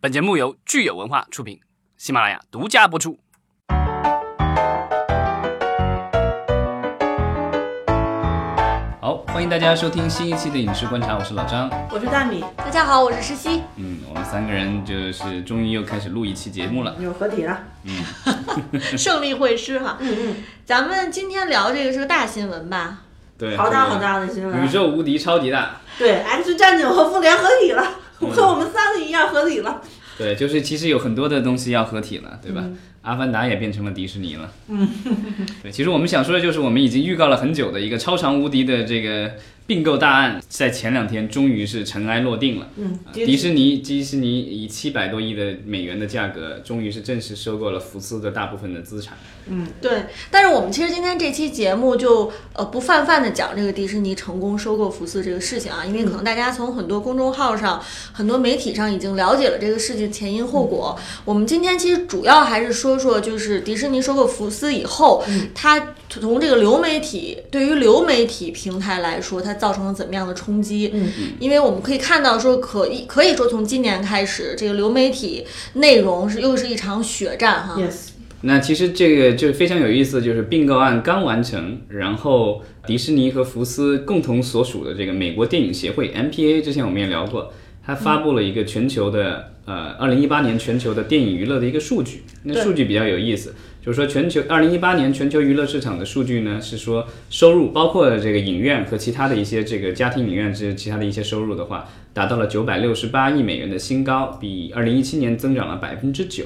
本节目由聚友文化出品，喜马拉雅独家播出。好，欢迎大家收听新一期的影视观察，我是老张。我是大米，大家好，我是石溪。嗯，我们三个人就是终于又开始录一期节目了。又合体了。嗯 胜利会师哈，嗯嗯，咱们今天聊这个是个大新闻吧？对，好大好大的新闻宇。宙无敌超级大。对，X 战警和复联合体了，嗯和我们三个一样合体了。对，就是其实有很多的东西要合体了，对吧？阿凡达也变成了迪士尼了。嗯，对，其实我们想说的就是，我们已经预告了很久的一个超长无敌的这个并购大案，在前两天终于是尘埃落定了。嗯，啊迪士尼迪士尼以七百多亿的美元的价格，终于是正式收购了福斯的大部分的资产。对，但是我们其实今天这期节目就呃不泛泛的讲这个迪士尼成功收购福斯这个事情啊，因为可能大家从很多公众号上、很多媒体上已经了解了这个事情前因后果。我们今天其实主要还是说说，就是迪士尼收购福斯以后，它从这个流媒体对于流媒体平台来说，它造成了怎么样的冲击？嗯因为我们可以看到说，可以可以说从今年开始，这个流媒体内容是又是一场血战哈。Yes，那其实这个就非常有意思，就是并购案刚完成，然后迪士尼和福斯共同所属的这个美国电影协会 MPA，之前我们也聊过，它发布了一个全球的呃二零一八年全球的电影娱乐的一个数据，那数据比较有意思。就是说，全球二零一八年全球娱乐市场的数据呢，是说收入包括这个影院和其他的一些这个家庭影院之其他的一些收入的话，达到了九百六十八亿美元的新高，比二零一七年增长了百分之九。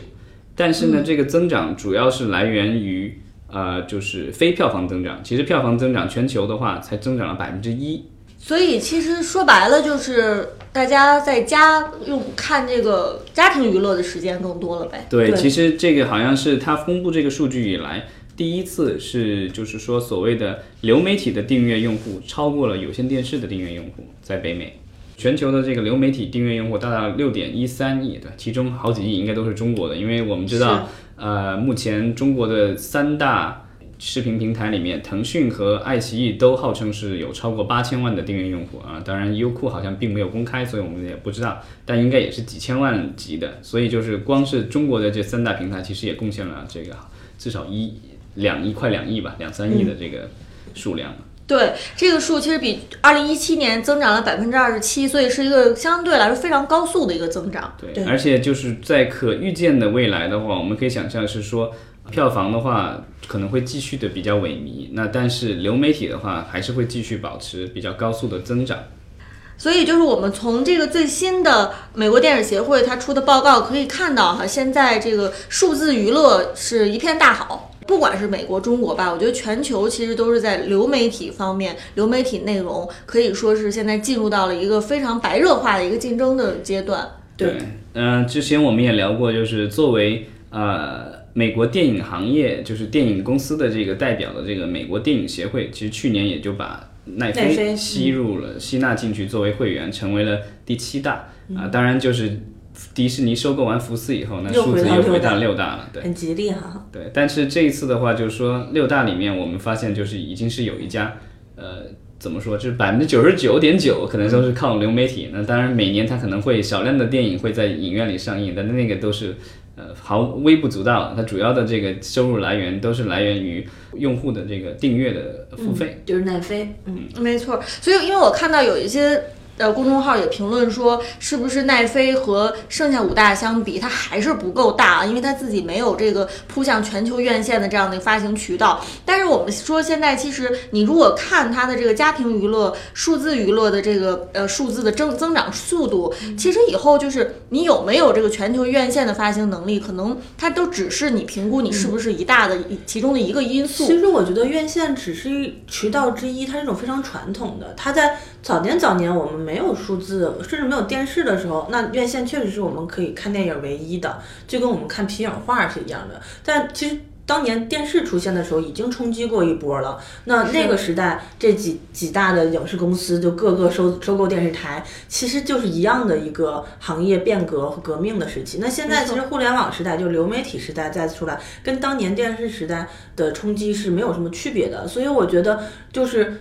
但是呢，这个增长主要是来源于呃，就是非票房增长。其实票房增长全球的话，才增长了百分之一。所以其实说白了，就是大家在家用看这个家庭娱乐的时间更多了呗。对，对其实这个好像是他公布这个数据以来第一次是，就是说所谓的流媒体的订阅用户超过了有线电视的订阅用户，在北美。全球的这个流媒体订阅用户达到六点一三亿，对，其中好几亿应该都是中国的，因为我们知道，呃，目前中国的三大视频平台里面，腾讯和爱奇艺都号称是有超过八千万的订阅用户啊。当然，优酷好像并没有公开，所以我们也不知道，但应该也是几千万级的。所以就是光是中国的这三大平台，其实也贡献了这个至少一两亿快两亿吧，两三亿的这个数量。对，这个数其实比二零一七年增长了百分之二十七，所以是一个相对来说非常高速的一个增长。对，对而且就是在可预见的未来的话，我们可以想象是说，票房的话可能会继续的比较萎靡，那但是流媒体的话还是会继续保持比较高速的增长。所以就是我们从这个最新的美国电影协会它出的报告可以看到哈，现在这个数字娱乐是一片大好。不管是美国、中国吧，我觉得全球其实都是在流媒体方面，流媒体内容可以说是现在进入到了一个非常白热化的一个竞争的阶段。对，嗯、之前我们也聊过，就是作为呃美国电影行业，就是电影公司的这个代表的这个美国电影协会，其实去年也就把奈飞吸入了、吸纳进去作为会员，成为了第七大。啊、当然就是迪士尼收购完福斯以后，那数字又回到六大了，对。很吉利哈。对，但是这一次的话，就是说六大里面，我们发现就是已经是有一家，呃，怎么说，就是百分之九十九点九可能都是靠流媒体。那当然，每年它可能会少量的电影会在影院里上映，但是那个都是呃毫微不足道。它主要的这个收入来源都是来源于用户的这个订阅的付费。就是奈飞，嗯，没错，所以因为我看到有一些呃公众号也评论说，是不是奈飞和剩下五大相比，它还是不够大啊？因为它自己没有这个扑向全球院线的这样的发行渠道。但是我们说现在其实你如果看它的这个家庭娱乐、数字娱乐的这个呃数字的增增长速度，其实以后就是你有没有这个全球院线的发行能力，可能它都只是你评估你是不是一大的其中的一个因素。其实我觉得院线只是一渠道之一，它是一种非常传统的。它在早年早年我们没有数字，甚至没有电视的时候，那院线确实是我们可以看电影唯一的，就跟我们看皮影画是一样的。但其实。当年电视出现的时候，已经冲击过一波了。那那个时代，这几几大的影视公司就各个收收购电视台，其实就是一样的一个行业变革和革命的时期。那现在其实互联网时代，就流媒体时代再次出来，跟当年电视时代的冲击是没有什么区别的。所以我觉得，就是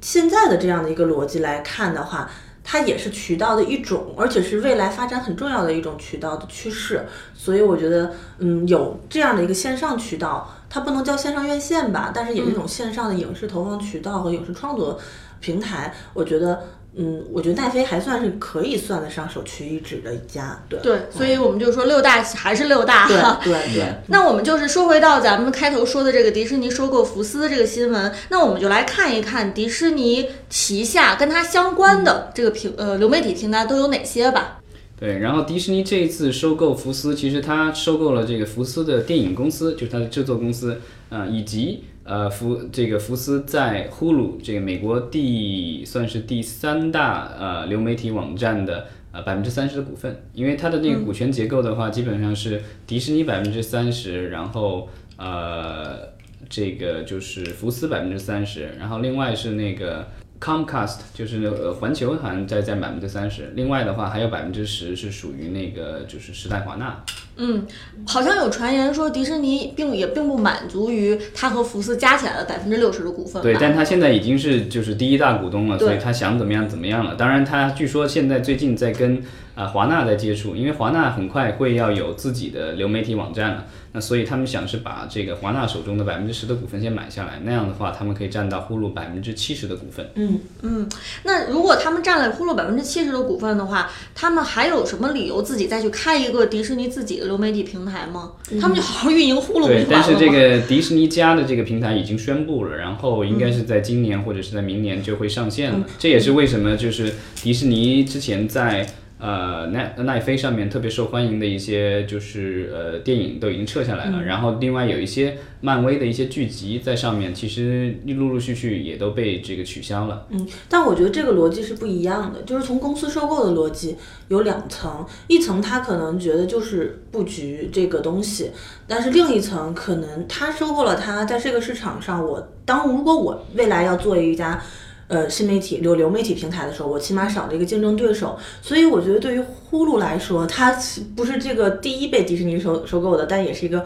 现在的这样的一个逻辑来看的话，它也是渠道的一种，而且是未来发展很重要的一种渠道的趋势。所以我觉得，嗯，有这样的一个线上渠道，它不能叫线上院线吧，但是也是一种线上的影视投放渠道和影视创作平台。我觉得，嗯，我觉得奈飞还算是可以算得上首屈一指的一家。对对，所以我们就说六大还是六大哈。对对对。那我们就是说回到咱们开头说的这个迪士尼收购福斯这个新闻，那我们就来看一看迪士尼旗下跟它相关的这个平呃流媒体平台都有哪些吧。对，然后迪士尼这一次收购福斯，其实它收购了这个福斯的电影公司，就是它的制作公司，呃，以及呃福这个福斯在呼噜这个美国第算是第三大呃流媒体网站的呃百分之三十的股份，因为它的那个股权结构的话，基本上是迪士尼百分之三十，然后呃这个就是福斯百分之三十，然后另外是那个。Comcast 就是呃环球好像在占百分之三十，另外的话还有百分之十是属于那个就是时代华纳。嗯，好像有传言说迪士尼并也并不满足于他和福斯加起来的百分之六十的股份。对，但他现在已经是就是第一大股东了，所以他想怎么样怎么样了。当然，他据说现在最近在跟啊华纳在接触，因为华纳很快会要有自己的流媒体网站了。那所以他们想是把这个华纳手中的百分之十的股份先买下来，那样的话他们可以占到呼噜百分之七十的股份。嗯嗯，那如果他们占了呼噜百分之七十的股份的话，他们还有什么理由自己再去开一个迪士尼自己的流媒体平台吗？他们就好好运营呼噜对，但是这个迪士尼家的这个平台已经宣布了，然后应该是在今年或者是在明年就会上线了。这也是为什么就是迪士尼之前在。呃，奈奈飞上面特别受欢迎的一些就是呃电影都已经撤下来了，然后另外有一些漫威的一些剧集在上面，其实陆陆续续也都被这个取消了。嗯，但我觉得这个逻辑是不一样的，就是从公司收购的逻辑有两层，一层他可能觉得就是布局这个东西，但是另一层可能他收购了它，在这个市场上，我当如果我未来要做一家。呃，新媒体流流媒体平台的时候，我起码少了一个竞争对手，所以我觉得对于呼噜来说，它不是这个第一被迪士尼收收购的，但也是一个，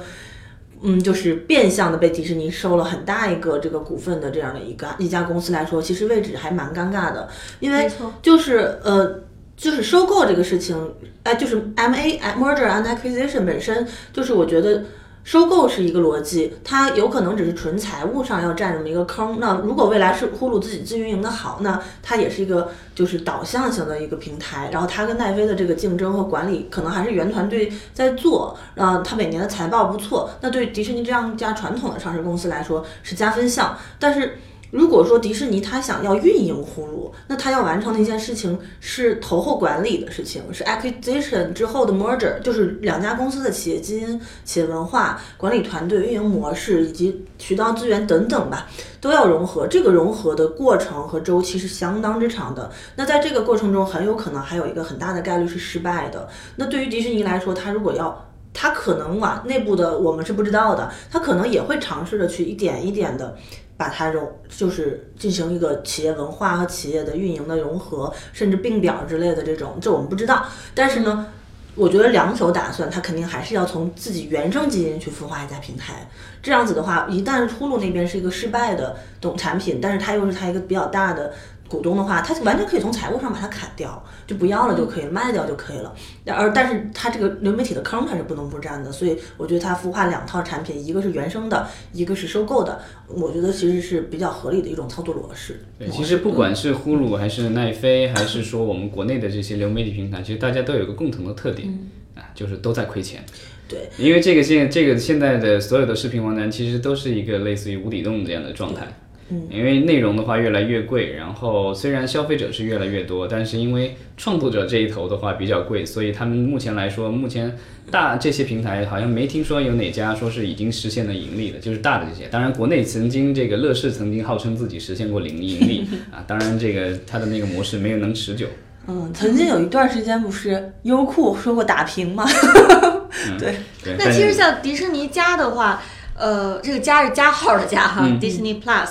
嗯，就是变相的被迪士尼收了很大一个这个股份的这样的一个一家公司来说，其实位置还蛮尴尬的，因为就是呃，就是收购这个事情，哎，就是 M A merger and acquisition 本身就是我觉得。收购是一个逻辑，它有可能只是纯财务上要占这么一个坑。那如果未来是呼噜自己自运营的好，那它也是一个就是导向型的一个平台。然后它跟奈飞的这个竞争和管理，可能还是原团队在做。呃，它每年的财报不错，那对迪士尼这样一家传统的上市公司来说是加分项。但是。如果说迪士尼它想要运营呼噜，那它要完成的一件事情是投后管理的事情，是 acquisition 之后的 merger，就是两家公司的企业基因、企业文化、管理团队、运营模式以及渠道资源等等吧，都要融合。这个融合的过程和周期是相当之长的。那在这个过程中，很有可能还有一个很大的概率是失败的。那对于迪士尼来说，它如果要，它可能啊，内部的我们是不知道的，它可能也会尝试着去一点一点的。把它融，就是进行一个企业文化和企业的运营的融合，甚至并表之类的这种，这我们不知道。但是呢，我觉得两手打算，它肯定还是要从自己原生基因去孵化一家平台。这样子的话，一旦出路那边是一个失败的懂产品，但是它又是它一个比较大的。股东的话，他完全可以从财务上把它砍掉，就不要了就可以，卖掉就可以了。而但是它这个流媒体的坑它是不能不占的，所以我觉得它孵化两套产品，一个是原生的，一个是收购的，我觉得其实是比较合理的一种操作模式。对，其实不管是呼噜还是奈飞，还是说我们国内的这些流媒体平台，其实大家都有一个共同的特点啊，就是都在亏钱。对，因为这个现这个现在的所有的视频网站，其实都是一个类似于无底洞这样的状态。嗯，因为内容的话越来越贵，然后虽然消费者是越来越多，但是因为创作者这一头的话比较贵，所以他们目前来说，目前大这些平台好像没听说有哪家说是已经实现了盈利的，就是大的这些。当然，国内曾经这个乐视曾经号称自己实现过零盈利 啊，当然这个它的那个模式没有能持久。嗯，曾经有一段时间不是优酷说过打平吗？对。那其实像迪士尼加的话，呃，这个加是加号的加哈，Disney Plus。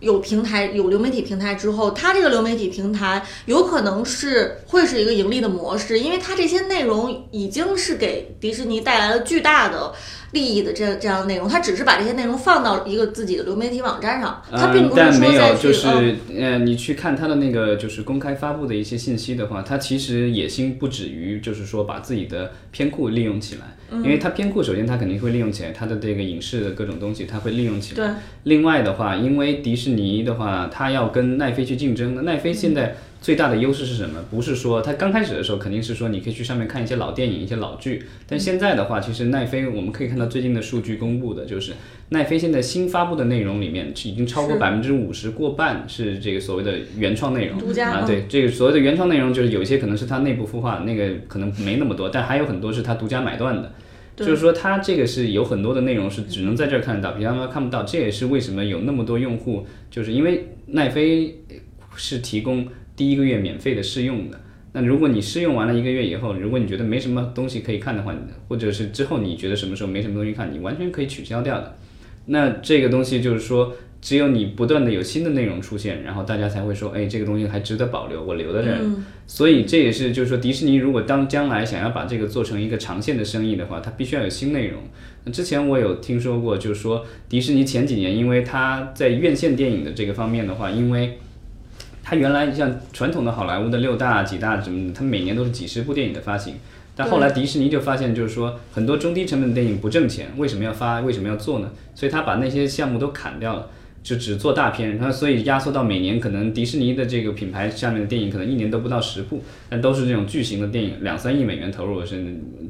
有平台有流媒体平台之后，它这个流媒体平台有可能是会是一个盈利的模式，因为它这些内容已经是给迪士尼带来了巨大的利益的这这样的内容，他只是把这些内容放到一个自己的流媒体网站上，他并嗯，不是但没有，说再去、就是嗯呃，你去看他的那个就是公开发布的一些信息的话，他其实野心不止于就是说把自己的片库利用起来，嗯因为他片库首先他肯定会利用起来，他的这个影视的各种东西他会利用起来。对。另外的话，因为迪士尼的话，他要跟奈飞去竞争，那奈飞现在最大的优势是什么？不是说它刚开始的时候肯定是说你可以去上面看一些老电影、一些老剧，但现在的话，其实奈飞我们可以看到最近的数据公布的就是奈飞现在新发布的内容里面已经超过百分之五十，过半是这个所谓的原创内容。独家嗯，啊对，这个所谓的原创内容，就是有一些可能是它内部孵化，那个可能没那么多，但还有很多是它独家买断的。就是说，它这个是有很多的内容是只能在这儿看得到，别的地方看不到。这也是为什么有那么多用户，就是因为奈飞是提供第一个月免费的试用的。那如果你试用完了一个月以后，如果你觉得没什么东西可以看的话，或者是之后你觉得什么时候没什么东西看，你完全可以取消掉的。那这个东西就是说，只有你不断的有新的内容出现，然后大家才会说，哎，这个东西还值得保留，我留在这儿。所以这也是就是说，迪士尼如果当将来想要把这个做成一个长线的生意的话，它必须要有新内容。那之前我有听说过，就是说迪士尼前几年因为它在院线电影的这个方面的话，因为它原来像传统的好莱坞的六大几大什么的，它每年都是几十部电影的发行。但后来迪士尼就发现，就是说很多中低成本的电影不挣钱，为什么要发？为什么要做呢？所以他把那些项目都砍掉了，就只做大片。然后所以压缩到每年可能迪士尼的这个品牌下面的电影可能一年都不到十部，但都是这种巨型的电影，两三亿美元投入，是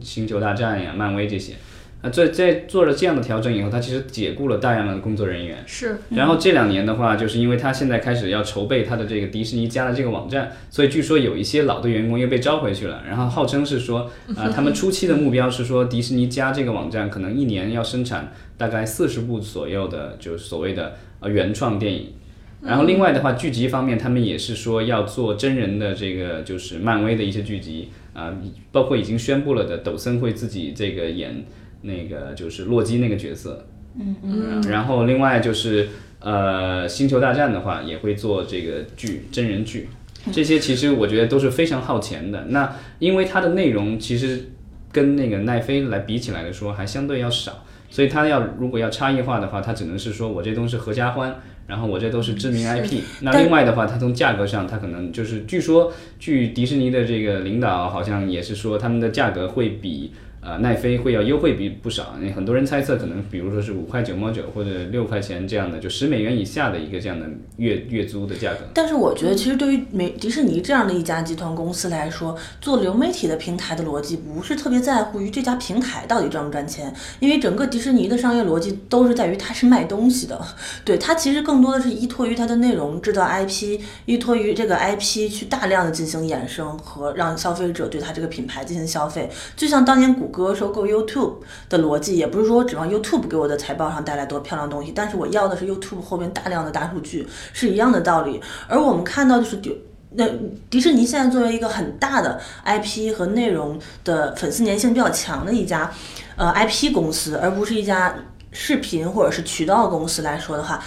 星球大战呀、漫威这些。啊，在在做了这样的调整以后，他其实解雇了大量的工作人员。是然后这两年的话，就是因为他现在开始要筹备他的这个迪士尼家的这个网站，所以据说有一些老的员工又被招回去了。然后号称是说，啊、他们初期的目标是说，迪士尼家这个网站可能一年要生产大概四十部左右的，就是所谓的呃原创电影。然后另外的话，剧集方面，他们也是说要做真人的这个，就是漫威的一些剧集啊、包括已经宣布了的，抖森会自己这个演那个就是洛基那个角色。嗯嗯。然后另外就是呃，星球大战的话也会做这个剧真人剧，这些其实我觉得都是非常耗钱的。那因为它的内容其实跟那个奈飞来比起来的说，还相对要少。所以它要如果要差异化的话，它只能是说我这东西是合家欢，然后我这都是知名 IP。那另外的话，它从价格上，它可能就是据说，据迪士尼的这个领导好像也是说，他们的价格会比呃奈飞会要优惠比不少。那很多人猜测可能比如说是五块九毛九或者六块钱这样的，就十美元以下的一个这样的月月租的价格。但是我觉得，其实对于美迪士尼这样的一家集团公司来说，做流媒体的平台的逻辑不是特别在乎于这家平台到底赚不赚钱，因为整个迪士尼的商业逻辑都是在于它是卖东西的，对它其实更多的是依托于它的内容制造 IP，依托于这个 IP 去大量的进行衍生和让消费者对它这个品牌进行消费。就像当年谷谷歌收购 YouTube 的逻辑，也不是说指望 YouTube 给我的财报上带来多漂亮东西，但是我要的是 YouTube 后面大量的大数据，是一样的道理。而我们看到就是迪那迪士尼现在作为一个很大的 IP 和内容的粉丝粘性比较强的一家呃 IP 公司，而不是一家视频或者是渠道公司来说的话。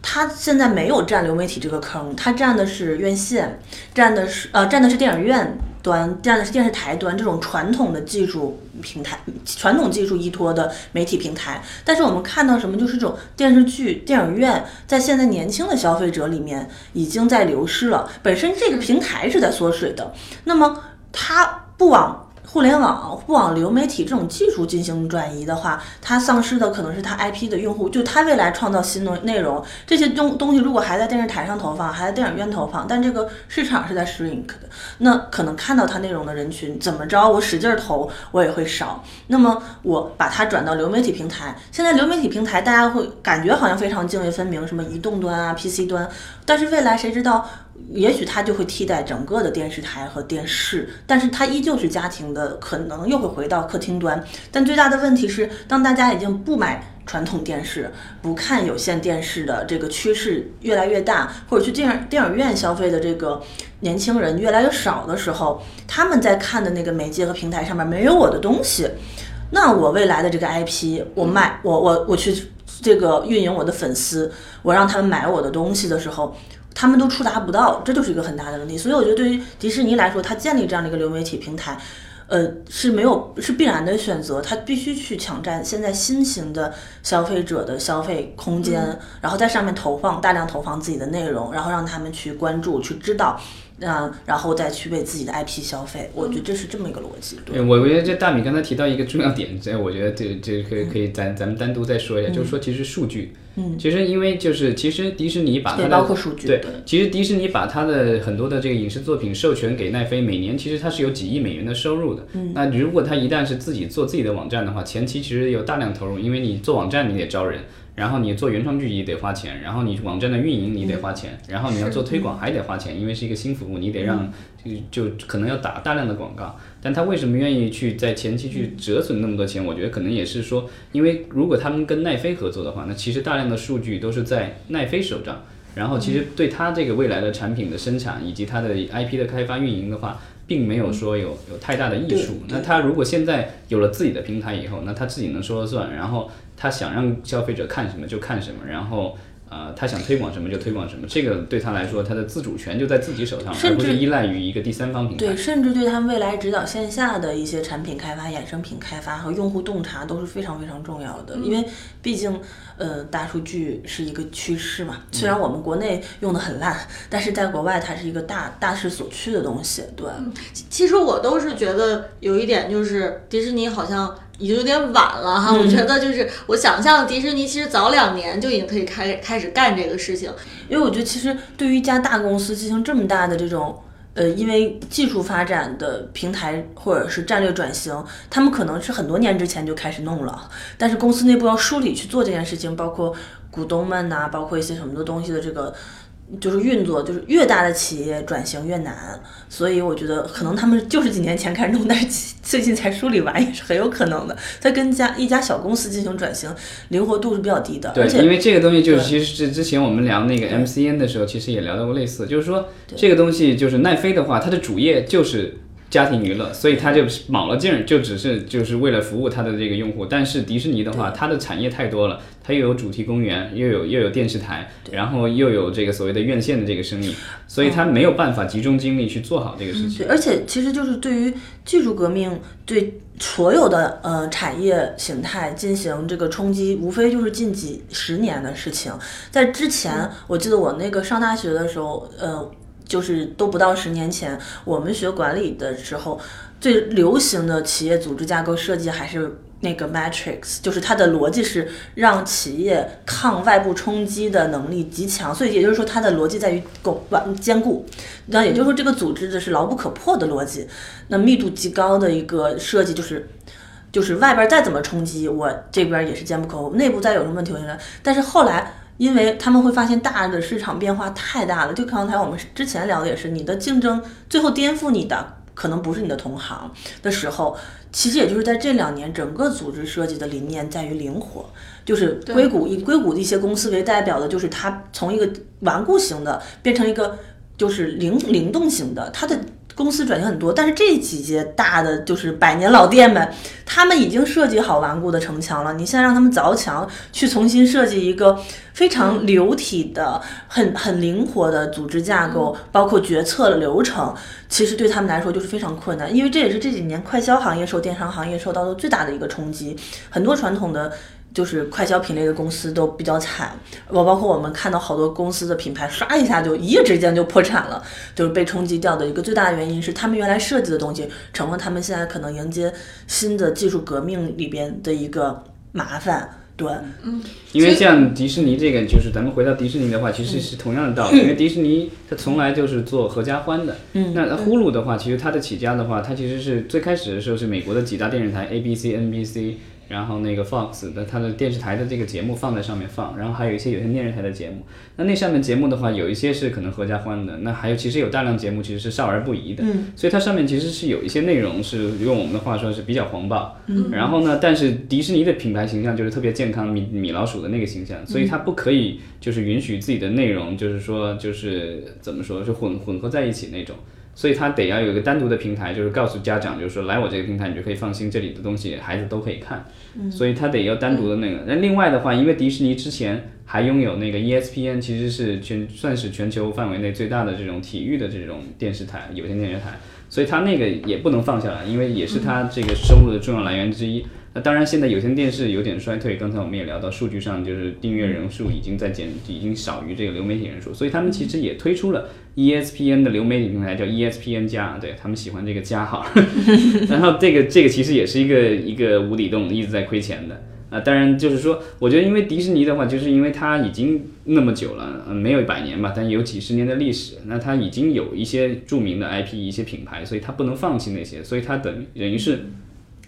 它现在没有占流媒体这个坑，它占的是院线，占的是呃占的是电影院端，占的是电视台端这种传统的技术平台、传统技术依托的媒体平台。但是我们看到什么，就是这种电视剧、电影院在现在年轻的消费者里面已经在流失了。本身这个平台是在缩水的，那么它不往互联网不往流媒体这种技术进行转移的话，它丧失的可能是它 IP 的用户，就它未来创造新的内容，这些东东西如果还在电视台上投放，还在电影院投放，但这个市场是在 shrink 的，那可能看到它内容的人群怎么着，我使劲投我也会少。那么我把它转到流媒体平台，现在流媒体平台大家会感觉好像非常泾渭分明，什么移动端啊、PC 端，但是未来谁知道？也许它就会替代整个的电视台和电视，但是它依旧是家庭的，可能又会回到客厅端。但最大的问题是，当大家已经不买传统电视、不看有线电视的这个趋势越来越大，或者去电影电影院消费的这个年轻人越来越少的时候，他们在看的那个媒介和平台上面没有我的东西。那我未来的这个 IP，我卖我我我去这个运营我的粉丝，我让他们买我的东西的时候。他们都触达不到，这就是一个很大的问题。所以我觉得，对于迪士尼来说，它建立这样的一个流媒体平台，呃，是没有是必然的选择。它必须去抢占现在新型的消费者的消费空间，然后在上面投放大量投放自己的内容，然后让他们去关注、去知道。嗯，然后再去为自己的 IP 消费，我觉得这是这么一个逻辑。对，我我觉得这大米刚才提到一个重要点，这我觉得这这可以可以咱咱们单独再说一下，就是说其实数据，嗯，其实因为就是其实迪士尼把它的包括数据，对，其实迪士尼把它的很多的这个影视作品授权给奈飞，每年其实它是有几亿美元的收入的。嗯，那如果它一旦是自己做自己的网站的话，前期其实有大量投入，因为你做网站你得招人。然后你做原创剧集得花钱，然后你网站的运营你得花钱，然后你要做推广还得花钱，因为是一个新服务，你得让就就可能要打大量的广告。但他为什么愿意去在前期去折损那么多钱？我觉得可能也是说，因为如果他们跟奈飞合作的话，那其实大量的数据都是在奈飞手上，然后其实对他这个未来的产品的生产以及他的 IP 的开发运营的话。并没有说有有太大的艺术。那他如果现在有了自己的平台以后，那他自己能说了算，然后他想让消费者看什么就看什么，然后。呃，他想推广什么就推广什么，这个对他来说，他的自主权就在自己手上，而不是依赖于一个第三方平台。对，甚至对他们未来指导线下的一些产品开发、衍生品开发和用户洞察都是非常非常重要的。因为毕竟，呃，大数据是一个趋势嘛。虽然我们国内用的很烂，但是在国外它是一个大大势所趋的东西。对，其实我都是觉得有一点，就是迪士尼好像。已经有点晚了哈，我觉得就是我想象迪士尼其实早两年就已经可以开开始干这个事情，因为我觉得其实对于一家大公司进行这么大的这种呃，因为技术发展的平台或者是战略转型，他们可能是很多年之前就开始弄了，但是公司内部要梳理去做这件事情，包括股东们呐，包括一些什么的东西的这个。就是运作，就是越大的企业转型越难，所以我觉得可能他们就是几年前开始弄，但是最近才梳理完也是很有可能的。它跟家一家小公司进行转型，灵活度是比较低的。对，因为这个东西就是其实是之前我们聊那个 MCN 的时候，其实也聊到过类似，就是说这个东西就是奈飞的话，它的主业就是。家庭娱乐，所以他就卯了劲儿，就只是就是为了服务他的这个用户。但是迪士尼的话，它的产业太多了，它又有主题公园，又有又有电视台，然后又有这个所谓的院线的这个生意，所以它没有办法集中精力去做好这个事情。对，而且其实就是对于技术革命对所有的呃产业形态进行这个冲击，无非就是近几十年的事情。在之前，我记得我那个上大学的时候，呃。就是都不到十年前，我们学管理的时候，最流行的企业组织架构设计还是那个 Matrix，就是它的逻辑是让企业抗外部冲击的能力极强，所以也就是说它的逻辑在于够完坚固。那也就是说这个组织的是牢不可破的逻辑，那密度极高的一个设计就是，就是外边再怎么冲击，我这边也是坚不可破，内部再有什么问题，我来但是后来。因为他们会发现大的市场变化太大了，就刚才我们之前聊的也是，你的竞争最后颠覆你的可能不是你的同行的时候，其实也就是在这两年，整个组织设计的理念在于灵活，就是硅谷以硅谷的一些公司为代表的，就是它从一个顽固型的变成一个就是灵灵动型的，它的。公司转型很多，但是这几届大的就是百年老店们，他们已经设计好顽固的城墙了。你现在让他们凿墙，去重新设计一个非常流体的、很很灵活的组织架构，包括决策的流程，其实对他们来说就是非常困难。因为这也是这几年快消行业受电商行业受到的最大的一个冲击，很多传统的。就是快消品类的公司都比较惨，我包括我们看到好多公司的品牌刷一下就一夜之间就破产了，就是被冲击掉的一个最大的原因是他们原来设计的东西成了他们现在可能迎接新的技术革命里边的一个麻烦。对，嗯，因为像迪士尼这个，就是咱们回到迪士尼的话，其实是同样的道理，因为迪士尼它从来就是做合家欢的。嗯，那呼噜的话，其实它的起家的话，它其实是最开始的时候是美国的几大电视台 ABC、NBC。然后那个 Fox 的它的电视台的这个节目放在上面放，然后还有一些有线电视台的节目。那那上面节目的话，有一些是可能合家欢的，那还有其实有大量节目其实是少儿不宜的。嗯。所以它上面其实是有一些内容是用我们的话说是比较黄暴。嗯。然后呢，但是迪士尼的品牌形象就是特别健康米米老鼠的那个形象，所以它不可以就是允许自己的内容就是说就是怎么说就混混合在一起那种。所以他得要有一个单独的平台，就是告诉家长，就是说来我这个平台，你就可以放心，这里的东西孩子都可以看。所以他得要单独的那个。那另外的话，因为迪士尼之前还拥有那个 ESPN，其实是全算是全球范围内最大的这种体育的这种电视台，有线电视台，所以它那个也不能放下来，因为也是它这个收入的重要来源之一。那当然，现在有线电视有点衰退。刚才我们也聊到，数据上就是订阅人数已经在减，已经少于这个流媒体人数，所以他们其实也推出了 ESPN 的流媒体平台，叫 ESPN 加，对他们喜欢这个加号。然后这个这个其实也是一个一个无底洞，一直在亏钱的。啊，当然就是说，我觉得因为迪士尼的话，就是因为它已经那么久了，嗯，没有一百年吧，但有几十年的历史，那它已经有一些著名的 IP，一些品牌，所以它不能放弃那些，所以它等等于是。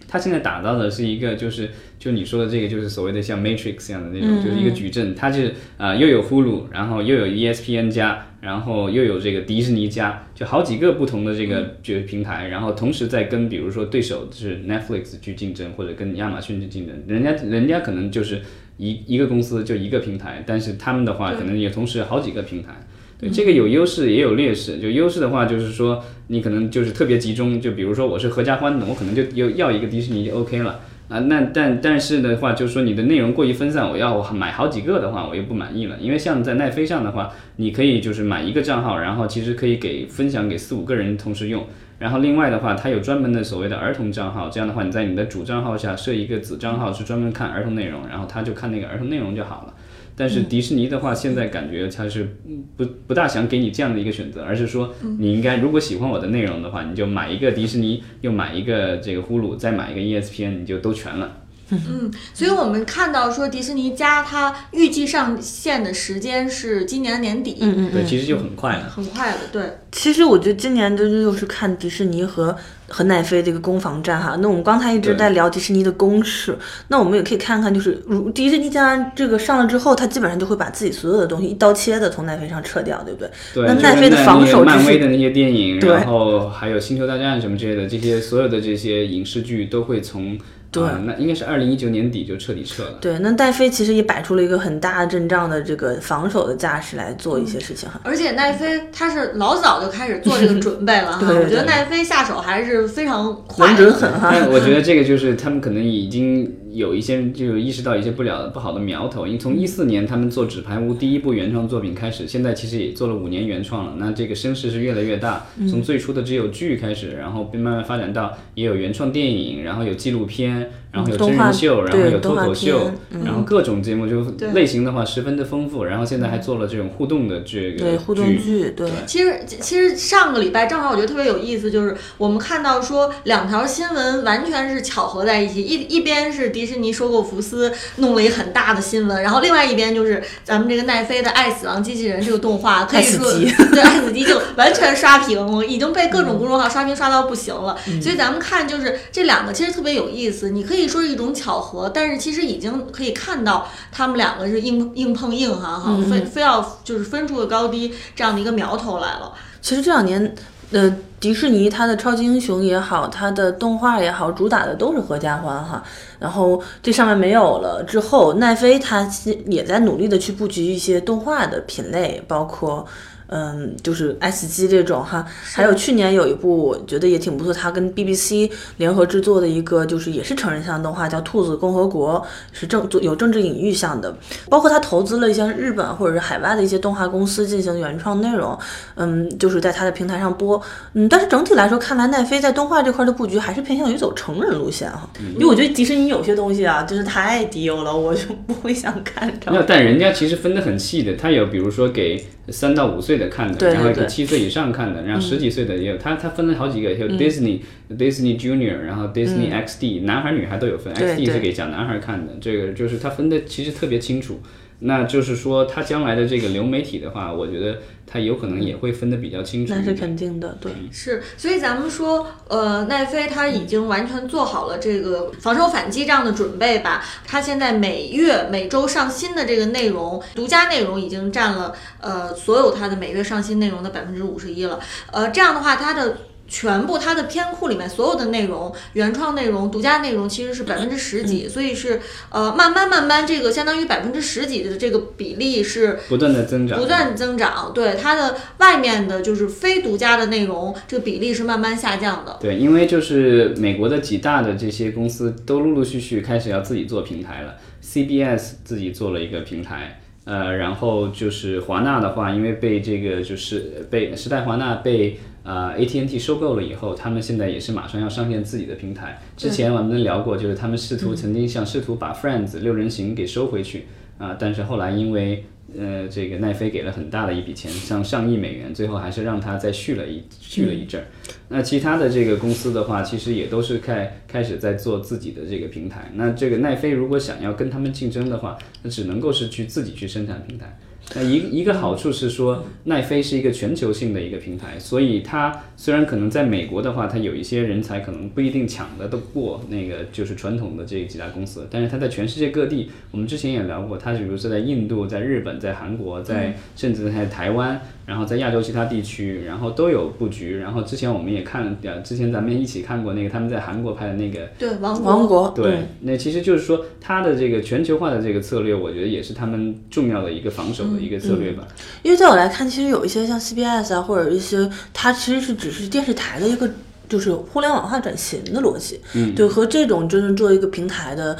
它现在打造的是一个，就是就你说的这个，就是所谓的像 Matrix 一样的那种，就是一个矩阵。它是啊，又有呼噜，然后又有 ESPN 加，然后又有这个迪士尼加，就好几个不同的这个就平台，然后同时在跟比如说对手是 Netflix 去竞争，或者跟亚马逊去竞争。人家人家可能就是一一个公司就一个平台，但是他们的话可能也同时好几个平台。对，这个有优势也有劣势。就优势的话，就是说你可能就是特别集中，就比如说我是合家欢的，我可能就要要一个迪士尼就 OK 了啊。那但但是的话，就是说你的内容过于分散，我要买好几个的话，我又不满意了。因为像在奈飞上的话，你可以就是买一个账号，然后其实可以给分享给四五个人同时用。然后另外的话，它有专门的所谓的儿童账号，这样的话你在你的主账号下设一个子账号，是专门看儿童内容，然后他就看那个儿童内容就好了。但是迪士尼的话，现在感觉它是不不大想给你这样的一个选择，而是说你应该如果喜欢我的内容的话，你就买一个迪士尼，又买一个这个呼噜，再买一个 ESPN，你就都全了。嗯，所以我们看到说迪士尼加它预计上线的时间是今年年底，嗯嗯对，其实就很快了。很快了，对。其实我觉得今年就是又是看迪士尼和和奈飞这个攻防战哈。那我们刚才一直在聊迪士尼的攻势，那我们也可以看看，就是如迪士尼加这个上了之后，它基本上就会把自己所有的东西一刀切的从奈飞上撤掉，对不对？对，那奈飞的防守漫威的那些电影，然后还有星球大战什么之类的，这些所有的这些影视剧都会从对啊那应该是二零一九年底就彻底撤了。对，那戴飞其实也摆出了一个很大阵仗的这个防守的架势来做一些事情哈。而且奈飞他是老早就开始做这个 准备了哈，对对我觉得对奈飞下手还是非常快稳。准狠哈。但我觉得这个就是他们可能已经有一些就意识到一些不了不好的苗头，因为从一四年他们做《纸牌屋》第一部原创作品开始，现在其实也做了五年原创了。那这个声势是越来越大，嗯。从最初的只有剧开始，然后慢慢发展到也有原创电影，然后有纪录片，然后有真人秀，然后有脱口秀然后各种节目就类型的话十分的丰富，然后现在还做了这种互动的这个对互动剧剧，对其实，其实上个礼拜正好我觉得特别有意思，就是我们看到说两条新闻完全是巧合在一起，一一边是迪士尼收购福斯弄了一个很大的新闻，然后另外一边就是咱们这个奈飞的《爱死亡机器人》这个动画，可以说对爱死机就完全刷屏，已经被各种公众号刷屏刷到不行了。嗯。所以咱们看就是这两个其实特别有意思，你可以说是一种巧合，但是其实已经可以看到他们两个是硬硬碰硬哈哈，嗯非非要就是分出个高低这样的一个苗头来了。其实这两年，呃，迪士尼它的超级英雄也好，它的动画也好，主打的都是合家欢哈。然后这上面没有了之后，奈飞它其也在努力的去布局一些动画的品类，包括。嗯，就是 S 机这种哈，还有去年有一部我觉得也挺不错，它跟 BBC 联合制作的一个，就是也是成人向动画，叫《兔子共和国》，是政有政治隐喻向的。包括他投资了一些日本或者是海外的一些动画公司进行原创内容，嗯，就是在他的平台上播，嗯，但是整体来说，看来奈飞在动画这块的布局还是偏向于走成人路线哈，因为我觉得迪士尼有些东西啊，就是太低了，我就不会想看它。那但人家其实分得很细的，他有比如说给三到五岁的看的，然后给对七岁以上看的，然后十几岁的也有，他他分了好几个，有 Disney、Disney Junior，然后 Disney XD，、男孩女孩都有分，XD 是给小男孩看的，这个就是他分的其实特别清楚。那就是说，它将来的这个流媒体的话，我觉得它有可能也会分得比较清楚那是。肯定的，对。是，所以咱们说，呃，奈飞它已经完全做好了这个防守反击这样的准备吧。它现在每月每周上新的这个内容，独家内容已经占了呃所有它的每月上新内容的百分之五十一了。呃，这样的话，它的全部它的片库里面所有的内容、原创内容、独家内容其实是 百分之十几，所以是呃慢慢慢慢这个相当于百分之十几的这个比例是不断的增长，不断增长。对它的外面的就是非独家的内容，这个比例是慢慢下降的。对，因为就是美国的几大的这些公司都陆陆续续开始要自己做平台了，CBS 自己做了一个平台。呃，然后就是华纳的话，因为被这个就是被时代华纳被呃 AT&T 收购了以后，他们现在也是马上要上线自己的平台。之前我们聊过，就是他们试图曾经想试图把 Friends 六人行给收回去啊，但是后来因为呃这个奈飞给了很大的一笔钱，上上亿美元，最后还是让他再续了一续了一阵儿。那其他的这个公司的话，其实也都是开开始在做自己的这个平台。那这个奈飞如果想要跟他们竞争的话，那只能够是去自己去生产平台。那一一个好处是说，奈飞是一个全球性的一个平台，所以它虽然可能在美国的话，它有一些人才可能不一定抢得得过那个就是传统的这几大公司，但是它在全世界各地，我们之前也聊过，它比如说在印度、在日本、在韩国、在甚至在台湾，然后在亚洲其他地区，然后都有布局。然后之前我们也看，呃，之前咱们一起看过那个他们在韩国拍的那个对王王国对，那其实就是说，它的这个全球化的这个策略，我觉得也是他们重要的一个防守的一个策略吧。因为在我来看，其实有一些像 CBS 啊，或者一些它其实是只是电视台的一个就是互联网化转型的逻辑，嗯，对，和这种真正做一个平台的。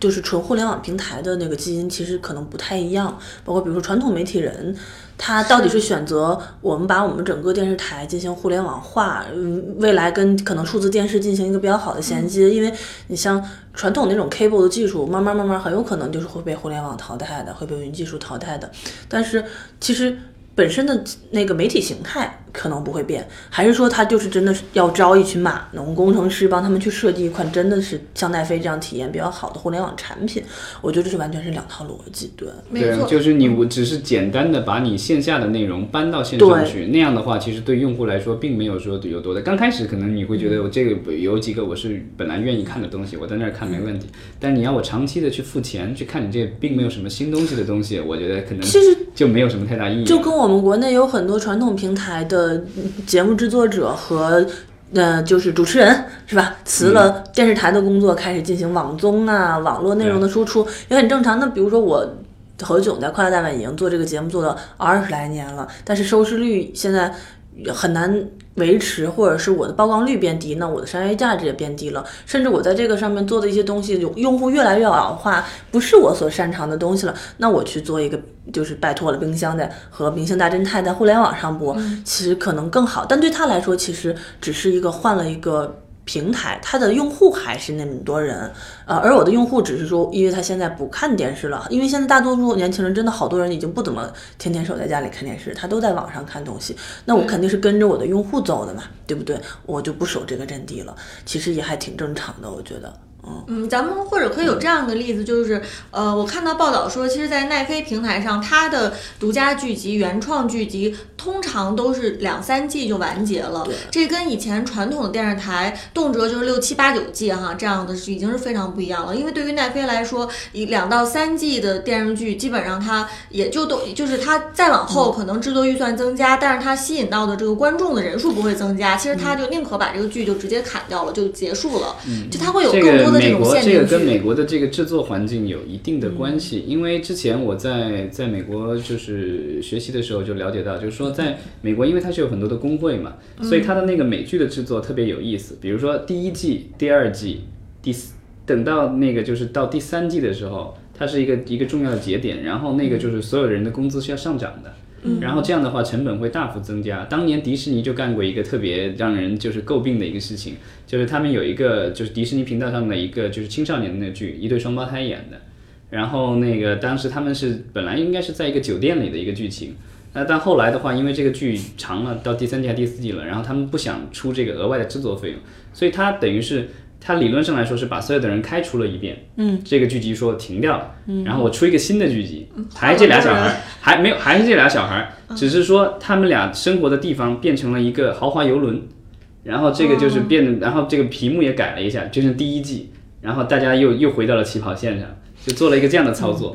就是纯互联网平台的那个基因其实可能不太一样，包括比如说传统媒体人，他到底是选择我们把我们整个电视台进行互联网化，嗯，未来跟可能数字电视进行一个比较好的衔接，因为你像传统那种 cable 的技术，慢慢慢慢很有可能就是会被互联网淘汰的，会被云技术淘汰的，但是其实。本身的那个媒体形态可能不会变，还是说他就是真的是要招一群码农工程师帮他们去设计一款真的是像奈飞这样体验比较好的互联网产品？我觉得这是完全是两套逻辑，对，没错，就是你我只是简单的把你线下的内容搬到线上去，那样的话，其实对用户来说并没有说有多的。刚开始可能你会觉得我这个有几个我是本来愿意看的东西，我在那儿看没问题，但你要我长期的去付钱去看你这并没有什么新东西的东西，我觉得可能其实就没有什么太大意义。就跟我们国内有很多传统平台的节目制作者和呃，就是主持人是吧？辞了电视台的工作，开始进行网综啊、网络内容的输出，也很正常。那比如说我何炅在《快乐大本营》做这个节目做了二十来年了，但是收视率现在很难维持，或者是我的曝光率变低，那我的商业价值也变低了。甚至我在这个上面做的一些东西，用用户越来越老化，不是我所擅长的东西了。那我去做一个。就是拜托了冰箱的和《明星大侦探》在互联网上播，其实可能更好。但对他来说，其实只是一个换了一个平台，它的用户还是那么多人。呃，而我的用户只是说，因为他现在不看电视了，因为现在大多数年轻人真的好多人已经不怎么天天守在家里看电视，他都在网上看东西。那我肯定是跟着我的用户走的嘛，对不对？我就不守这个阵地了。其实也还挺正常的，我觉得。嗯，咱们或者可以有这样的例子，就是呃，我看到报道说，其实，在奈飞平台上，它的独家剧集、原创剧集通常都是两三季就完结了。这跟以前传统的电视台动辄就是六七八九季哈，这样的是已经是非常不一样了。因为对于奈飞来说，以两到三季的电视剧，基本上它也就都就是它再往后可能制作预算增加，但是它吸引到的这个观众的人数不会增加。其实它就宁可把这个剧就直接砍掉了，就结束了。嗯就它会有更多的。美国这个跟美国的这个制作环境有一定的关系，因为之前我在在美国就是学习的时候就了解到，就是说在美国，因为它是有很多的工会嘛，所以它的那个美剧的制作特别有意思。比如说第一季、第二季、第四等到那个就是到第三季的时候，它是一个一个重要的节点，然后那个就是所有人的工资是要上涨的。然后这样的话，成本会大幅增加。当年迪士尼就干过一个特别让人就是诟病的一个事情，就是他们有一个就是迪士尼频道上的一个就是青少年的那剧，一对双胞胎演的。然后那个当时他们是本来应该是在一个酒店里的一个剧情，那但后来的话，因为这个剧长了，到第三季还第四季了，然后他们不想出这个额外的制作费用，所以他等于是。他理论上来说是把所有的人开除了一遍，嗯，这个剧集说停掉了，嗯，然后我出一个新的剧集，还是这俩小孩，还没有，还是这俩小孩，只是说他们俩生活的地方变成了一个豪华游轮，然后这个就是变，然后这个屏幕也改了一下，就是第一季，然后大家又又回到了起跑线上，就做了一个这样的操作。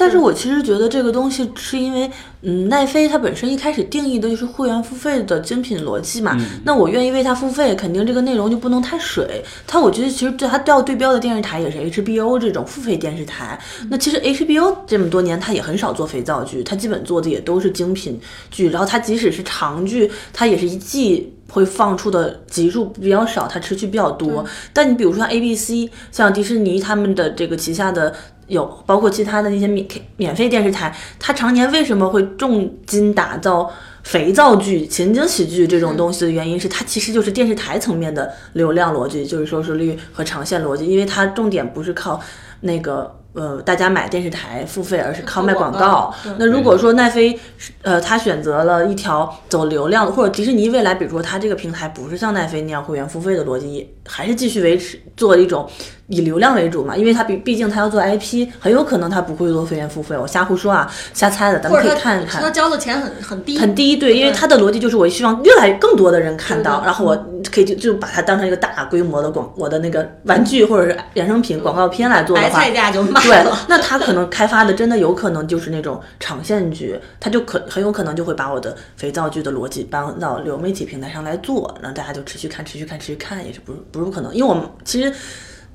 但是我其实觉得这个东西是因为，嗯，奈飞它本身一开始定义的就是会员付费的精品逻辑嘛。那我愿意为它付费，肯定这个内容就不能太水。它我觉得其实对它要对标的电视台也是 HBO 这种付费电视台。那其实 HBO 这么多年它也很少做肥皂剧，它基本做的也都是精品剧。然后它即使是长剧，它也是一季会放出的集数比较少，它持续比较多。但你比如说像 ABC，像迪士尼他们的这个旗下的。有包括其他的那些免免费电视台，它常年为什么会重金打造肥皂剧、情景喜剧这种东西的原因是，它其实就是电视台层面的流量逻辑，就是收视率和长线逻辑，因为它重点不是靠那个。呃，大家买电视台付费，而是靠卖广告。那如果说奈飞，呃，他选择了一条走流量，或者迪士尼未来，比如说它这个平台不是像奈飞那样会员付费的逻辑，还是继续维持做一种以流量为主嘛？因为他毕毕竟他要做 IP，很有可能他不会做会员付费。我瞎胡说啊，瞎猜的，咱们可以看一看。他交的钱很很低，很低，对，因为他的逻辑就是我希望越来更多的人看到，然后我可以就就把它当成一个大规模的广我的那个玩具或者是衍生品广告片来做的话，白菜价就卖。对，那他可能开发的真的有可能就是那种长线剧，他就可很有可能就会把我的肥皂剧的逻辑搬到流媒体平台上来做，然后大家就持续看、持续看、持续看，也是不不是不可能，因为我们其实。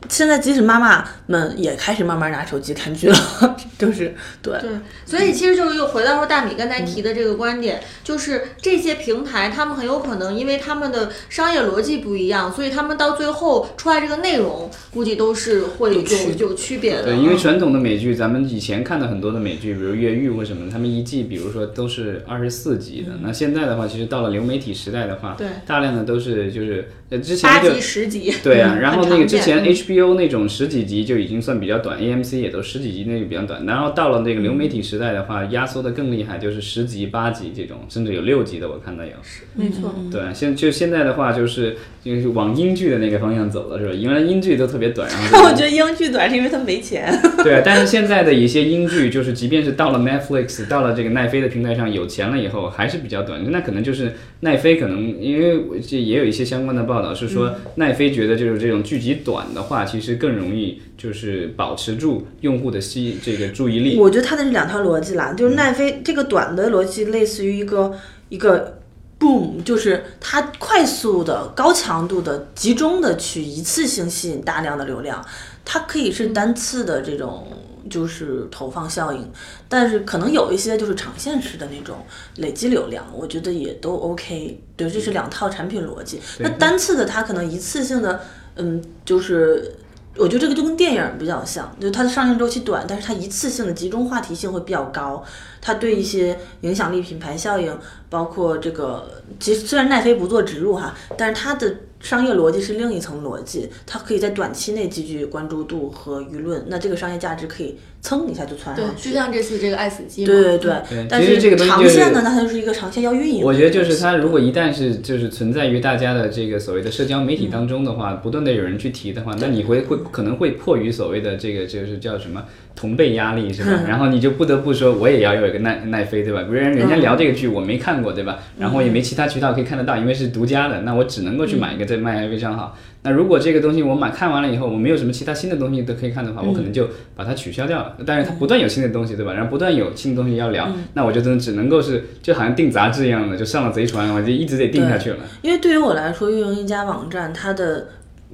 现在即使妈妈们也开始慢慢拿手机看剧了，就是对对，所以其实就是又回到说大米刚才提的这个观点，就是这些平台他们很有可能因为他们的商业逻辑不一样，所以他们到最后出来这个内容估计都是会有有区别的。对，因为传统的美剧，咱们以前看的很多的美剧，比如《越狱》或什么，他们一季比如说都是二十四集的。那现在的话，其实到了流媒体时代的话，对，大量的都是就是呃之前八集十集，对啊，然后那个之前 HBO。那种十几集就已经算比较短，AMC 也都十几集那个比较短。然后到了那个流媒体时代的话，压缩的更厉害，就是十集、八集这种，甚至有六集的，我看到有。没错。对，现就现在的话，就是就是往英剧的那个方向走了，是吧？原来英剧都特别短，然后。我觉得英剧短是因为它没钱。对，但是现在的一些英剧，就是即便是到了 Netflix，到了这个奈飞的平台上有钱了以后，还是比较短。那可能就是奈飞可能，因为这也有一些相关的报道是说，奈飞觉得就是这种剧集短的话。其实更容易就是保持住用户的吸这个注意力。我觉得它的是两条逻辑啦，就是奈飞这个短的逻辑类似于一个一个 boom，就是它快速的、高强度的、集中的去一次性吸引大量的流量。它可以是单次的这种就是投放效应，但是可能有一些就是长线式的那种累积流量，我觉得也都 OK。对，这是两套产品逻辑。那单次的它可能一次性的。嗯，就是我觉得这个就跟电影比较像，就它的上映周期短，但是它一次性的集中话题性会比较高，它对一些影响力、品牌效应，包括这个，其实虽然奈飞不做植入哈，但是它的。商业逻辑是另一层逻辑，它可以在短期内积聚关注度和舆论，那这个商业价值可以蹭一下就窜上去。就像这次这个爱死机。对对对。但是这个长线呢，那它就是一个长线要运营。我觉得就是它如果一旦是就是存在于大家的这个所谓的社交媒体当中的话，不断的有人去提的话，那你会会可能会迫于所谓的这个就是叫什么同辈压力是吧？然后你就不得不说我也要有一个奈奈飞对吧？不然人家聊这个剧我没看过对吧？然后也没其他渠道可以看得到，因为是独家的，那我只能够去买一个这卖还非常好。那如果这个东西我买看完了以后，我没有什么其他新的东西都可以看的话，我可能就把它取消掉了。但是它不断有新的东西，对吧？然后不断有新的东西要聊，那我就真的只能够是就好像订杂志一样的，就上了贼船，我就一直得订下去了。因为对于我来说，运营一家网站，它的。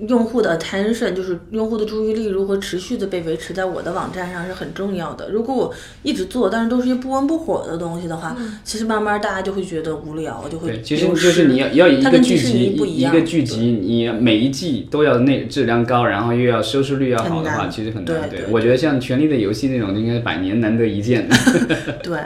用户的 attention 就是用户的注意力如何持续的被维持在我的网站上是很重要的。如果我一直做，但是都是一些不温不火的东西的话，其实慢慢大家就会觉得无聊，就会。其实就是你要要一个剧集，一个剧集，你每一季都要那质量高，然后又要收视率要好的话，其实很难。对，我觉得像《权力的游戏》那种，应该是百年难得一见。对，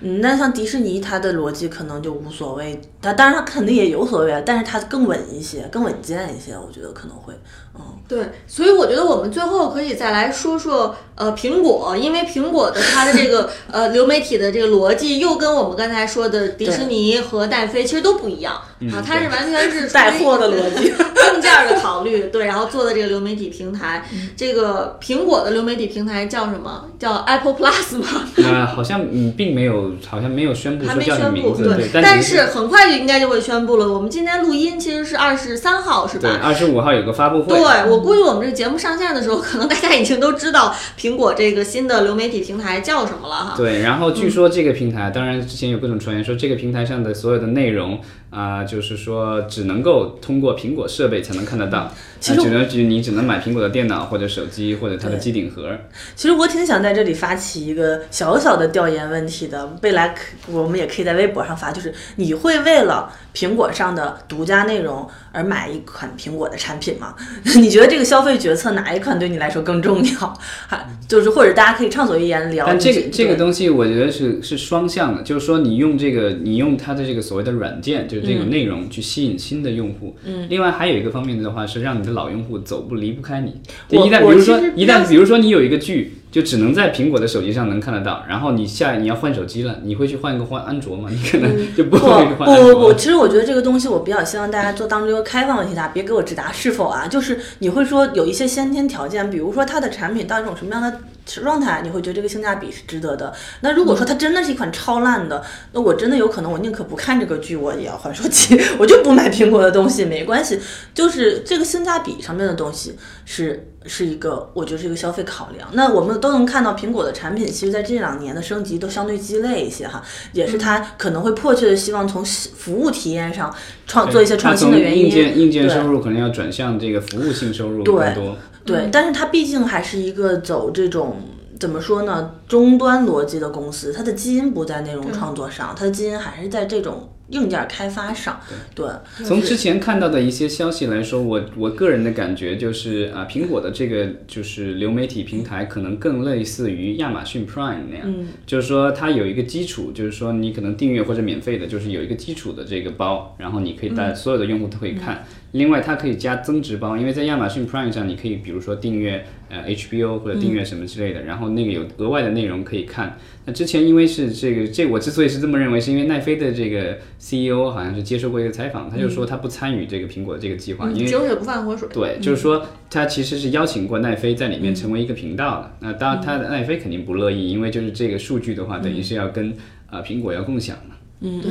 嗯，那像迪士尼，它的逻辑可能就无所谓。它当然它肯定也有所谓，但是它更稳一些，更稳健一些，我觉得可能。会，嗯，对，所以我觉得我们最后可以再来说说，呃，苹果，因为苹果的它的这个 呃流媒体的这个逻辑，又跟我们刚才说的迪士尼和戴飞其实都不一样啊，它是完全是带货的逻辑，硬件的考虑，对，然后做的这个流媒体平台，这个苹果的流媒体平台叫什么？叫 Apple Plus 吗？呃，好像嗯，并没有，好像没有宣布说叫什么名字，对，但是很快就应该就会宣布了。我们今天录音其实是二十三号，是对，吧？二十五号有个发布会。对，我估计我们这个节目上线的时候，可能大家已经都知道苹果这个新的流媒体平台叫什么了哈。对，然后据说这个平台，当然之前有各种传言说这个平台上的所有的内容啊、就是说只能够通过苹果设备才能看得到，其实啊只能只你只能买苹果的电脑或者手机或者它的机顶盒。其实我挺想在这里发起一个小小的调研问题的，未来可我们也可以在微博上发，就是你会为了苹果上的独家内容而买一款苹果的产品吗？你觉得这个消费决策哪一款对你来说更重要？还就是或者大家可以畅所欲言聊。但这个这个东西，我觉得是是双向的，就是说你用这个，你用它的这个所谓的软件，就是这个内容去吸引新的用户。嗯。另外还有一个方面的话，是让你的老用户走不离不开你。我一旦比如说一旦比如说你有一个剧，就只能在苹果的手机上能看得到，然后你下你要换手机了，你会去换一个换安卓吗？你可能 就不不会换安卓。不不不，其实我觉得这个东西，我比较希望大家做当这个开放问题答，别给我直答是否啊。就是你会说有一些先天条件，比如说它的产品到一种什么样的状态，你会觉得这个性价比是值得的。那如果说它真的是一款超烂的，那我真的有可能我宁可不看这个剧，我也要换手机，我就不买苹果的东西，没关系。就是这个性价比上面的东西是是一个，我觉得是一个消费考量。那我们都能看到苹果的产品，其实在这两年的升级都相对鸡肋一些哈，也是它可能会迫切的希望从服务体验上创做一些创新的原因。硬件硬件收入可能要转向这个服务性收入对更多。对，但是它毕竟还是一个走这种怎么说呢，终端逻辑的公司，它的基因不在内容创作上，它的基因还是在这种硬件开发上。对，从之前看到的一些消息来说，我我个人的感觉就是啊，苹果的这个就是流媒体平台可能更类似于亚马逊 Prime 那样，嗯就是说它有一个基础，就是说你可能订阅或者免费的，就是有一个基础的这个包，然后你可以带所有的用户都可以看。另外，它可以加增值包，因为在亚马逊 Prime 上，你可以比如说订阅呃 HBO 或者订阅什么之类的，然后那个有额外的内容可以看。那之前因为是这个，这我之所以是这么认为，是因为奈飞的这个 CEO 好像是接受过一个采访，他就说他不参与这个苹果的这个计划，因为酒水不犯河水。对，就是说他其实是邀请过奈飞在里面成为一个频道的。那当然，他的奈飞肯定不乐意，因为就是这个数据的话，等于是要跟啊、苹果要共享嘛。嗯对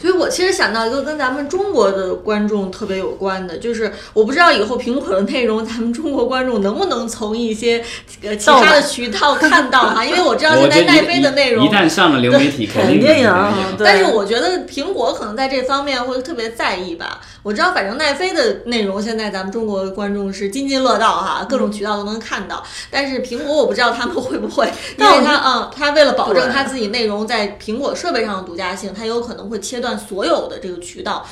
所以我其实想到一个跟咱们中国的观众特别有关的，就是我不知道以后苹果的内容，咱们中国观众能不能从一些呃其他的渠道看到哈，因为我知道现在奈飞的内容一一旦上了流媒体，肯定啊但是我觉得苹果可能在这方面会特别在意吧。我知道，反正奈飞的内容现在咱们中国的观众是津津乐道哈，各种渠道都能看到。但是苹果我不知道他们会不会，因为它嗯，他为了保证对它自己内容在苹果设备上的独家性，它有可能会切断所有的这个渠道。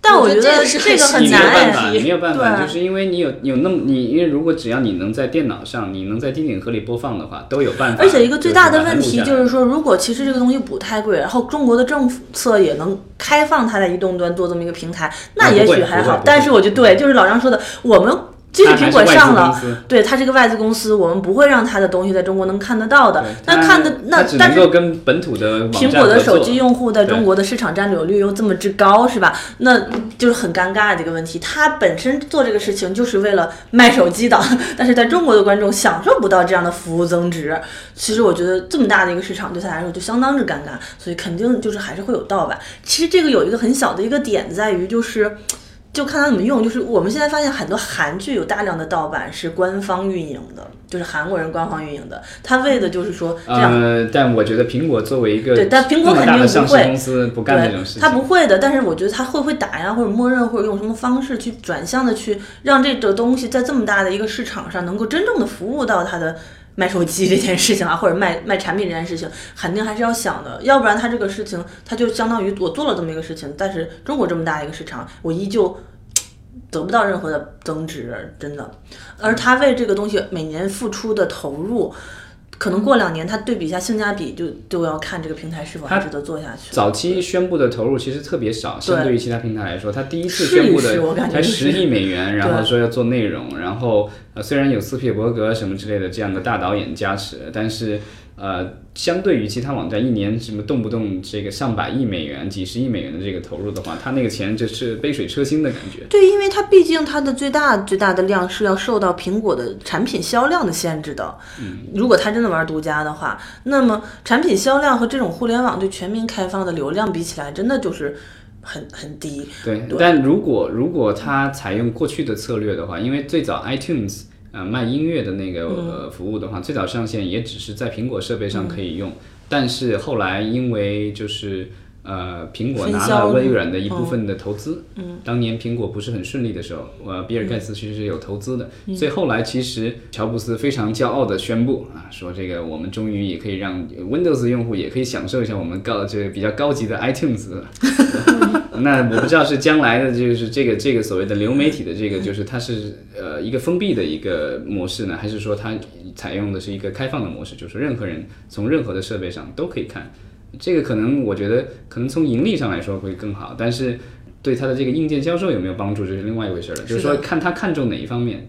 但我我觉觉得得这个是这个很你没有难哎。办法，你没有办法，就是因为你有有那么你，因为如果只要你能在电脑上，你能在机顶盒里播放的话，都有办法。而且一个最大的问题就是说，如果其实这个东西不太贵，然后中国的政策也能开放它在移动端做这么一个平台，那也许还好。但是我就对，就是老张说的，我们。即使苹果上了对它这个外资公司，我们不会让它的东西在中国能看得到的。那看的那但是跟本土的苹果的手机用户在中国的市场占有率又这么之高，是吧？那就是很尴尬的一个问题。它本身做这个事情就是为了卖手机的，但是在中国的观众享受不到这样的服务增值。其实我觉得这么大的一个市场对他来说就相当之尴尬，所以肯定就是还是会有盗版。其实这个有一个很小的一个点在于就是。就看他怎么用，就是我们现在发现很多韩剧有大量的盗版是官方运营的，就是韩国人官方运营的，他为的就是说这样。呃，但我觉得苹果作为一个对但苹果肯定不会。公司，不干这种事情。他不会的，但是我觉得他会不会打呀，或者默认，或者用什么方式去转向的去让这个东西在这么大的一个市场上能够真正的服务到他的卖手机这件事情啊，或者卖卖产品这件事情，肯定还是要想的，要不然他这个事情他就相当于我做了这么一个事情，但是中国这么大一个市场，我依旧。得不到任何的增值，真的，而他为这个东西每年付出的投入，可能过两年他对比一下性价比就，就要看这个平台是否还值得做下去。早期宣布的投入其实特别少，相对于其他平台来说，它第一次宣布的 才十亿美元，然后说要做内容，然后呃虽然有斯皮尔伯格什么之类的这样的大导演加持，但是呃相对于其他网站一年什么动不动这个上百亿美元、几十亿美元的这个投入的话，它那个钱就是杯水车薪的感觉。对，因为它毕竟它的最大最大的量是要受到苹果的产品销量的限制的。嗯，如果它真的玩独家的话，那么产品销量和这种互联网对全民开放的流量比起来，真的就是很很低。对，对但如果如果它采用过去的策略的话，因为最早 iTunes 呃卖音乐的那个、嗯。呃服务的话，最早上线也只是在苹果设备上可以用，但是后来因为就是呃苹果拿分销了微软的一部分的投资，嗯，当年苹果不是很顺利的时候，呃，比尔盖茨其实是有投资的，嗯。所以后来其实乔布斯非常骄傲的宣布啊，说这个我们终于也可以让 Windows 用户也可以享受一下我们高这个比较高级的 iTunes 了。那我不知道是将来的，就是这个这个所谓的流媒体的这个，就是它是呃一个封闭的一个模式呢，还是说它采用的是一个开放的模式，就是任何人从任何的设备上都可以看。这个可能我觉得可能从盈利上来说会更好，但是对它的这个硬件销售有没有帮助，这是另外一回事了。就是说看它看重哪一方面。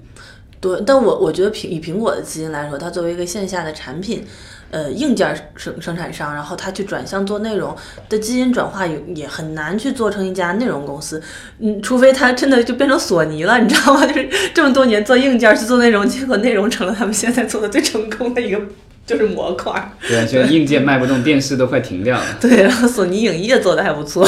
对，但我我觉得苹以苹果的基金来说，它作为一个线下的产品，呃，硬件生生产商，然后他去转向做内容的基因转化也也很难去做成一家内容公司，嗯，除非他真的就变成索尼了，你知道吗？就是这么多年做硬件去做内容，结果内容成了他们现在做的最成功的一个就是模块。对，现在硬件卖不动，电视都快停掉了。对，然后索尼影业做的还不错。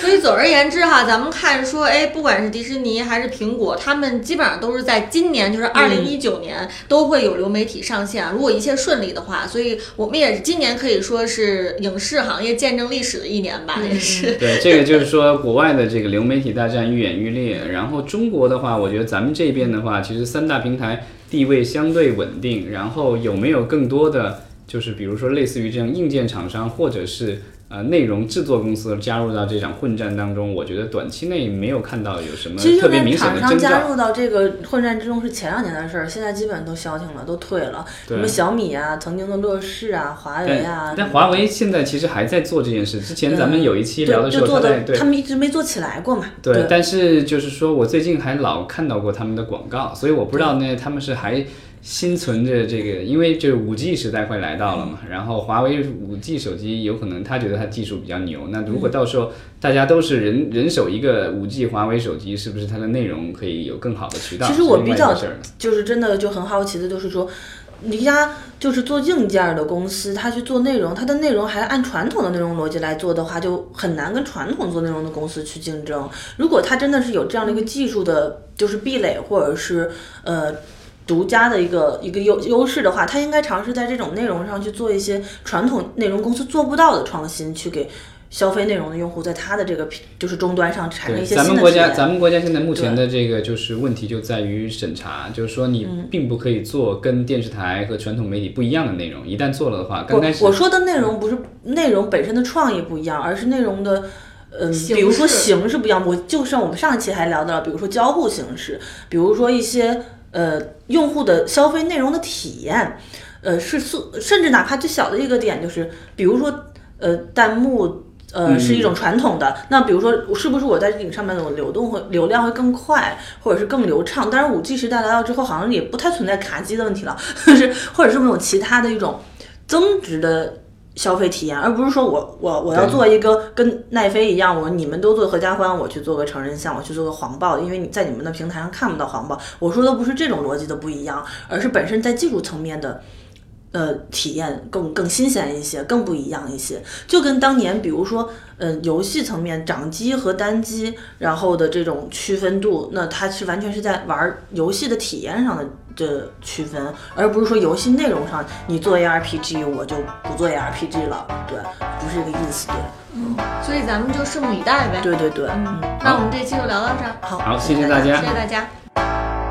所以总而言之哈，咱们看说，哎，不管是迪士尼还是苹果，他们基本上都是在今年，就是二零一九年、都会有流媒体上线。如果一切顺利的话，所以我们也是今年可以说是影视行业见证历史的一年吧，也是。对，这个就是说，国外的这个流媒体大战愈演愈烈。然后中国的话，我觉得咱们这边的话，其实三大平台地位相对稳定。然后有没有更多的，就是比如说类似于这样硬件厂商，或者是呃内容制作公司加入到这场混战当中？我觉得短期内没有看到有什么特别明显的征兆。商加入到这个混战之中是前两年的事儿，现在基本都消停了，都退了。什么小米啊，曾经的乐视啊，华为啊但，华为现在其实还在做这件事。之前咱们有一期聊，的时候，就做的他在对他们一直没做起来过嘛。对，但是就是说我最近还老看到过他们的广告，所以我不知道呢，他们是还心存着这个，因为就是五 G 时代快来到了嘛，然后华为五 G 手机有可能他觉得它技术比较牛，那如果到时候大家都是人人手一个五 G 华为手机，是不是它的内容可以有更好的渠道？其实我比较就是真的就很好奇的，就是说，一家就是做硬件的公司，它去做内容，它的内容还按传统的内容逻辑来做的话，就很难跟传统做内容的公司去竞争。如果它真的是有这样的一个技术的，就是壁垒或者是呃。独家的一个一个优优势的话，他应该尝试在这种内容上去做一些传统内容公司做不到的创新，去给消费内容的用户在它的这个平就是终端上产生，一些咱们国家。咱们国家现在目前的这个就是问题就在于审查，就是说你嗯并不可以做跟电视台和传统媒体不一样的内容，一旦做了的话，刚我开始我说的内容不是内容本身的创意不一样，而是内容的。嗯，比如说形式不一样，我就像我们上一期还聊到了，比如说交互形式，比如说一些呃用户的消费内容的体验，呃是素，甚至哪怕最小的一个点就是，比如说呃弹幕。呃，嗯是一种传统的。那比如说，是不是我在这个上面的我流动会流量会更快，或者是更流畅？但是，五 G 时代来到之后，好像也不太存在卡机的问题了，就 是或者是没有其他的一种增值的消费体验，而不是说我我我要做一个跟奈飞一样，我你们都做合家欢，我去做个成人像，我去做个黄暴，因为你在你们的平台上看不到黄暴。我说的不是这种逻辑的不一样，而是本身在技术层面的。呃，体验更更新鲜一些，更不一样一些，就跟当年比如说，呃，游戏层面掌机和单机，然后的这种区分度，那它是完全是在玩游戏的体验上的的区分，而不是说游戏内容上你做 ARPG 我就不做 ARPG 了，对，不是这个意思对，所以咱们就拭目以待呗。对对对对，嗯，那我们这期就聊到这儿，好，好谢谢大家谢谢大家。